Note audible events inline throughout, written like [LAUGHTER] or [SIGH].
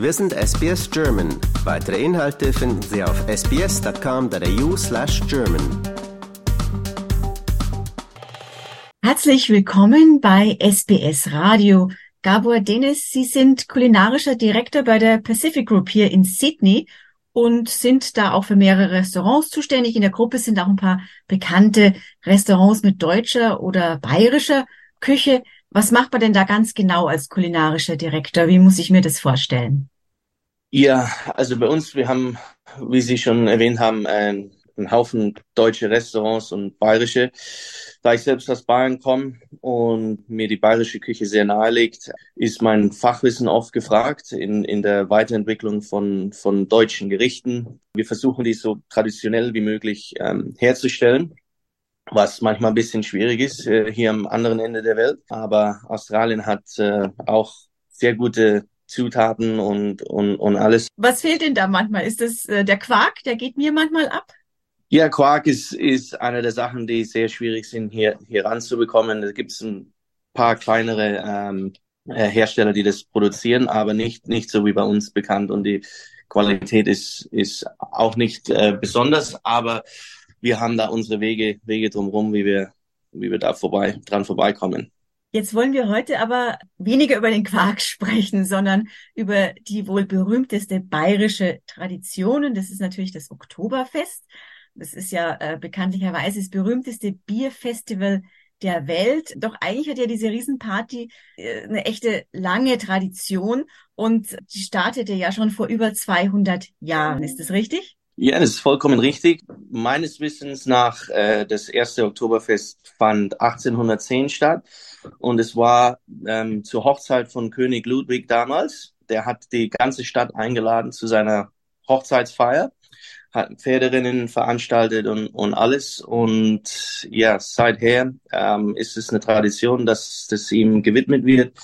Wir sind SBS German. Weitere Inhalte finden Sie auf sbs.com.au slash German. Herzlich willkommen bei SBS Radio. Gabor Dennis, Sie sind kulinarischer Direktor bei der Pacific Group hier in Sydney und sind da auch für mehrere Restaurants zuständig. In der Gruppe sind auch ein paar bekannte Restaurants mit deutscher oder bayerischer Küche. Was macht man denn da ganz genau als kulinarischer Direktor? Wie muss ich mir das vorstellen? Ja, also bei uns, wir haben, wie Sie schon erwähnt haben, einen, einen Haufen deutsche Restaurants und bayerische. Da ich selbst aus Bayern komme und mir die bayerische Küche sehr nahe liegt, ist mein Fachwissen oft gefragt in, in der Weiterentwicklung von, von deutschen Gerichten. Wir versuchen die so traditionell wie möglich ähm, herzustellen was manchmal ein bisschen schwierig ist äh, hier am anderen Ende der Welt. Aber Australien hat äh, auch sehr gute Zutaten und, und, und alles. Was fehlt denn da manchmal? Ist das äh, der Quark? Der geht mir manchmal ab? Ja, Quark ist, ist eine der Sachen, die sehr schwierig sind, hier, hier ranzubekommen. Da gibt es ein paar kleinere ähm, äh, Hersteller, die das produzieren, aber nicht, nicht so wie bei uns bekannt. Und die Qualität ist, ist auch nicht äh, besonders, aber wir haben da unsere Wege, Wege drumherum, wie wir, wie wir da vorbei, dran vorbeikommen. Jetzt wollen wir heute aber weniger über den Quark [LAUGHS] sprechen, sondern über die wohl berühmteste bayerische Tradition. Und das ist natürlich das Oktoberfest. Das ist ja äh, bekanntlicherweise das berühmteste Bierfestival der Welt. Doch eigentlich hat ja diese Riesenparty äh, eine echte lange Tradition und die startete ja schon vor über 200 Jahren. Ist das richtig? Ja, das ist vollkommen richtig. Meines Wissens nach, äh, das erste Oktoberfest fand 1810 statt und es war ähm, zur Hochzeit von König Ludwig damals. Der hat die ganze Stadt eingeladen zu seiner Hochzeitsfeier, hat Pferderennen veranstaltet und, und alles. Und ja, seither ähm, ist es eine Tradition, dass das ihm gewidmet wird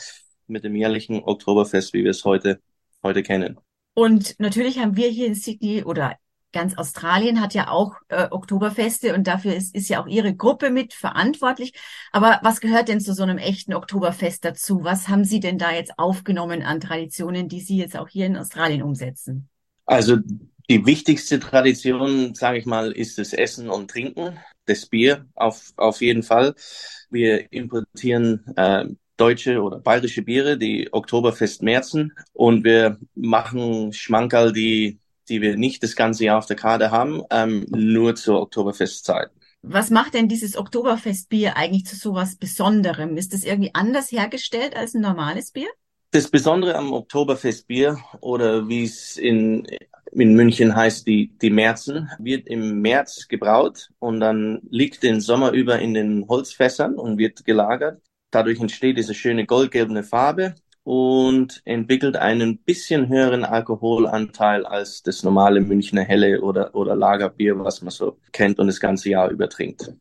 mit dem jährlichen Oktoberfest, wie wir es heute, heute kennen. Und natürlich haben wir hier in Sydney oder ganz Australien hat ja auch äh, Oktoberfeste und dafür ist, ist ja auch Ihre Gruppe mit verantwortlich. Aber was gehört denn zu so einem echten Oktoberfest dazu? Was haben Sie denn da jetzt aufgenommen an Traditionen, die Sie jetzt auch hier in Australien umsetzen? Also die wichtigste Tradition, sage ich mal, ist das Essen und Trinken, das Bier auf, auf jeden Fall. Wir importieren äh, deutsche oder bayerische Biere, die Oktoberfest Märzen und wir machen Schmankerl, die die wir nicht das ganze Jahr auf der Karte haben, ähm, nur zur Oktoberfestzeit. Was macht denn dieses Oktoberfestbier eigentlich zu sowas Besonderem? Ist das irgendwie anders hergestellt als ein normales Bier? Das Besondere am Oktoberfestbier oder wie es in, in München heißt, die, die Märzen, wird im März gebraut und dann liegt den Sommer über in den Holzfässern und wird gelagert. Dadurch entsteht diese schöne goldgelbe Farbe und entwickelt einen bisschen höheren Alkoholanteil als das normale Münchner Helle oder, oder Lagerbier, was man so kennt und das ganze Jahr über trinkt.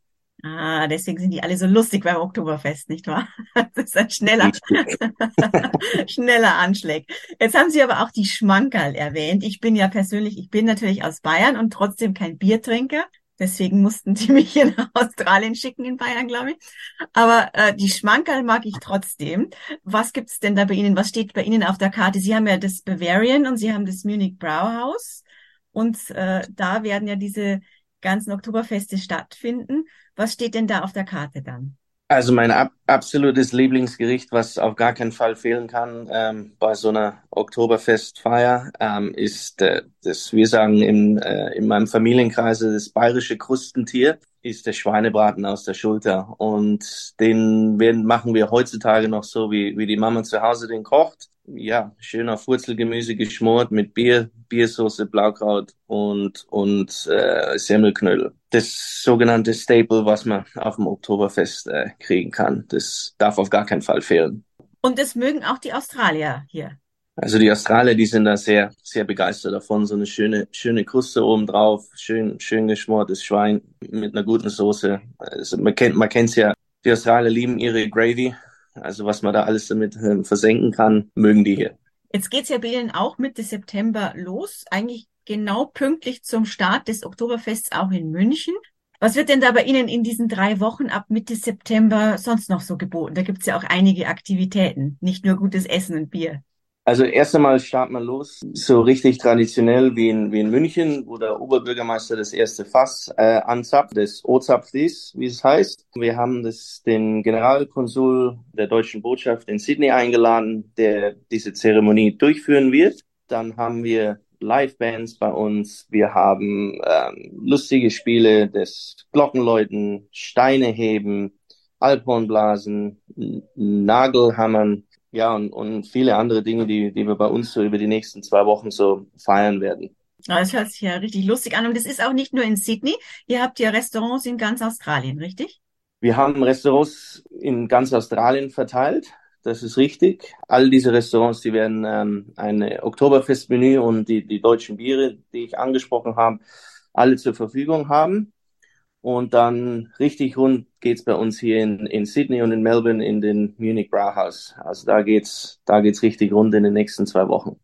Ah, deswegen sind die alle so lustig beim Oktoberfest, nicht wahr? [LAUGHS] Das ist ein schneller, [LAUGHS] schneller Anschlag. Jetzt haben Sie aber auch die Schmankerl erwähnt. Ich bin ja persönlich, ich bin natürlich aus Bayern und trotzdem kein Biertrinker. Deswegen mussten die [LAUGHS] mich hier nach Australien schicken in Bayern, glaube ich. Aber äh, die Schmankerl mag ich trotzdem. Was gibt's denn da bei Ihnen? Was steht bei Ihnen auf der Karte? Sie haben ja das Bavarian und Sie haben das Munich Brauhaus. Und äh, da werden ja diese ganzen Oktoberfeste stattfinden. Was steht denn da auf der Karte dann? Also mein ab absolutes Lieblingsgericht, was auf gar keinen Fall fehlen kann ähm, bei so einer Oktoberfestfeier, ähm, ist äh, das, wir sagen in, äh, in meinem Familienkreis, das bayerische Krustentier, ist der Schweinebraten aus der Schulter. Und den werden, machen wir heutzutage noch so, wie, wie die Mama zu Hause den kocht ja, schöner Wurzelgemüse geschmort mit Bier, Biersoße, Blaukraut und, und äh, Semmelknödel. Das sogenannte Staple, was man auf dem Oktoberfest äh, kriegen kann. Das darf auf gar keinen Fall fehlen. Und das mögen auch die Australier hier. Also die Australier, die sind da sehr, sehr begeistert davon. So eine schöne, schöne Kruste oben drauf, schön, schön geschmortes Schwein mit einer guten Soße. Also man kennt, man kennt's ja. Die Australier lieben ihre Gravy. Also was man da alles damit äh, versenken kann, mögen die hier. Jetzt geht's ja bei Ihnen auch Mitte September los, eigentlich genau pünktlich zum Start des Oktoberfests auch in München. Was wird denn da bei Ihnen in diesen drei Wochen ab Mitte September sonst noch so geboten? Da gibt's ja auch einige Aktivitäten, nicht nur gutes Essen und Bier. Also erst einmal starten wir los, so richtig traditionell wie in, wie in München, wo der Oberbürgermeister das erste Fass äh, anzapft, das Ozapflis, wie es heißt. Wir haben das, den Generalkonsul der deutschen Botschaft in Sydney eingeladen, der diese Zeremonie durchführen wird. Dann haben wir Live-Bands bei uns. Wir haben ähm, lustige Spiele, das Glockenläuten, Steine heben, Alphornblasen, Nagelhammern, ja, und, und viele andere Dinge, die, die wir bei uns so über die nächsten zwei Wochen so feiern werden. Das hört sich ja richtig lustig an. Und das ist auch nicht nur in Sydney. Ihr habt ja Restaurants in ganz Australien, richtig? Wir haben Restaurants in ganz Australien verteilt. Das ist richtig. All diese Restaurants, die werden ähm, ein Oktoberfestmenü und die, die deutschen Biere, die ich angesprochen habe, alle zur Verfügung haben. Und dann richtig rund geht's bei uns hier in, in Sydney und in Melbourne in den Munich Brauhaus. Also da geht's, da geht's richtig rund in den nächsten zwei Wochen.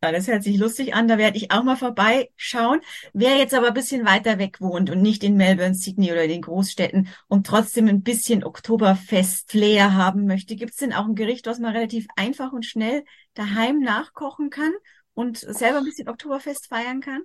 Ja, das hört sich lustig an. Da werde ich auch mal vorbeischauen. Wer jetzt aber ein bisschen weiter weg wohnt und nicht in Melbourne, Sydney oder den Großstädten und trotzdem ein bisschen Oktoberfest-Flair haben möchte, gibt's denn auch ein Gericht, was man relativ einfach und schnell daheim nachkochen kann und selber ein bisschen Oktoberfest feiern kann?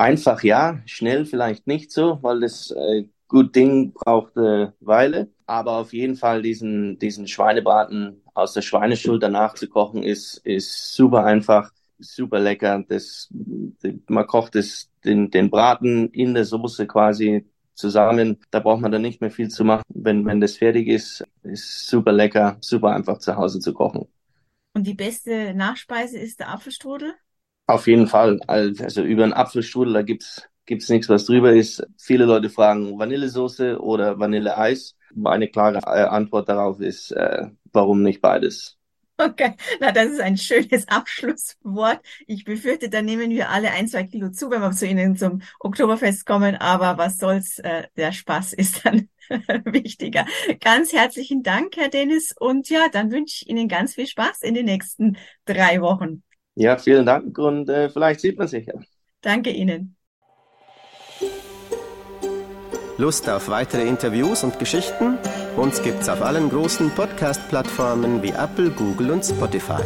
Einfach ja, schnell vielleicht nicht so, weil das äh, gut Ding braucht äh, Weile. Aber auf jeden Fall diesen, diesen Schweinebraten aus der Schweineschulter nachzukochen ist, ist super einfach, super lecker. Das, man kocht das, den, den Braten in der Soße quasi zusammen. Da braucht man dann nicht mehr viel zu machen. Wenn, wenn das fertig ist, ist super lecker, super einfach zu Hause zu kochen. Und die beste Nachspeise ist der Apfelstrudel? Auf jeden Fall. Also über einen Apfelstrudel, da gibt's gibt's nichts, was drüber ist. Viele Leute fragen Vanillesoße oder Vanilleeis. Meine klare äh, Antwort darauf ist, äh, warum nicht beides? Okay, na das ist ein schönes Abschlusswort. Ich befürchte, da nehmen wir alle ein, zwei Kilo zu, wenn wir zu Ihnen zum Oktoberfest kommen. Aber was soll's, äh, der Spaß ist dann [LAUGHS] wichtiger. Ganz herzlichen Dank, Herr Dennis. Und ja, dann wünsche ich Ihnen ganz viel Spaß in den nächsten drei Wochen. Ja, vielen Dank und äh, vielleicht sieht man sich ja. Danke Ihnen. Lust auf weitere Interviews und Geschichten? Uns gibt's auf allen großen Podcast-Plattformen wie Apple, Google und Spotify.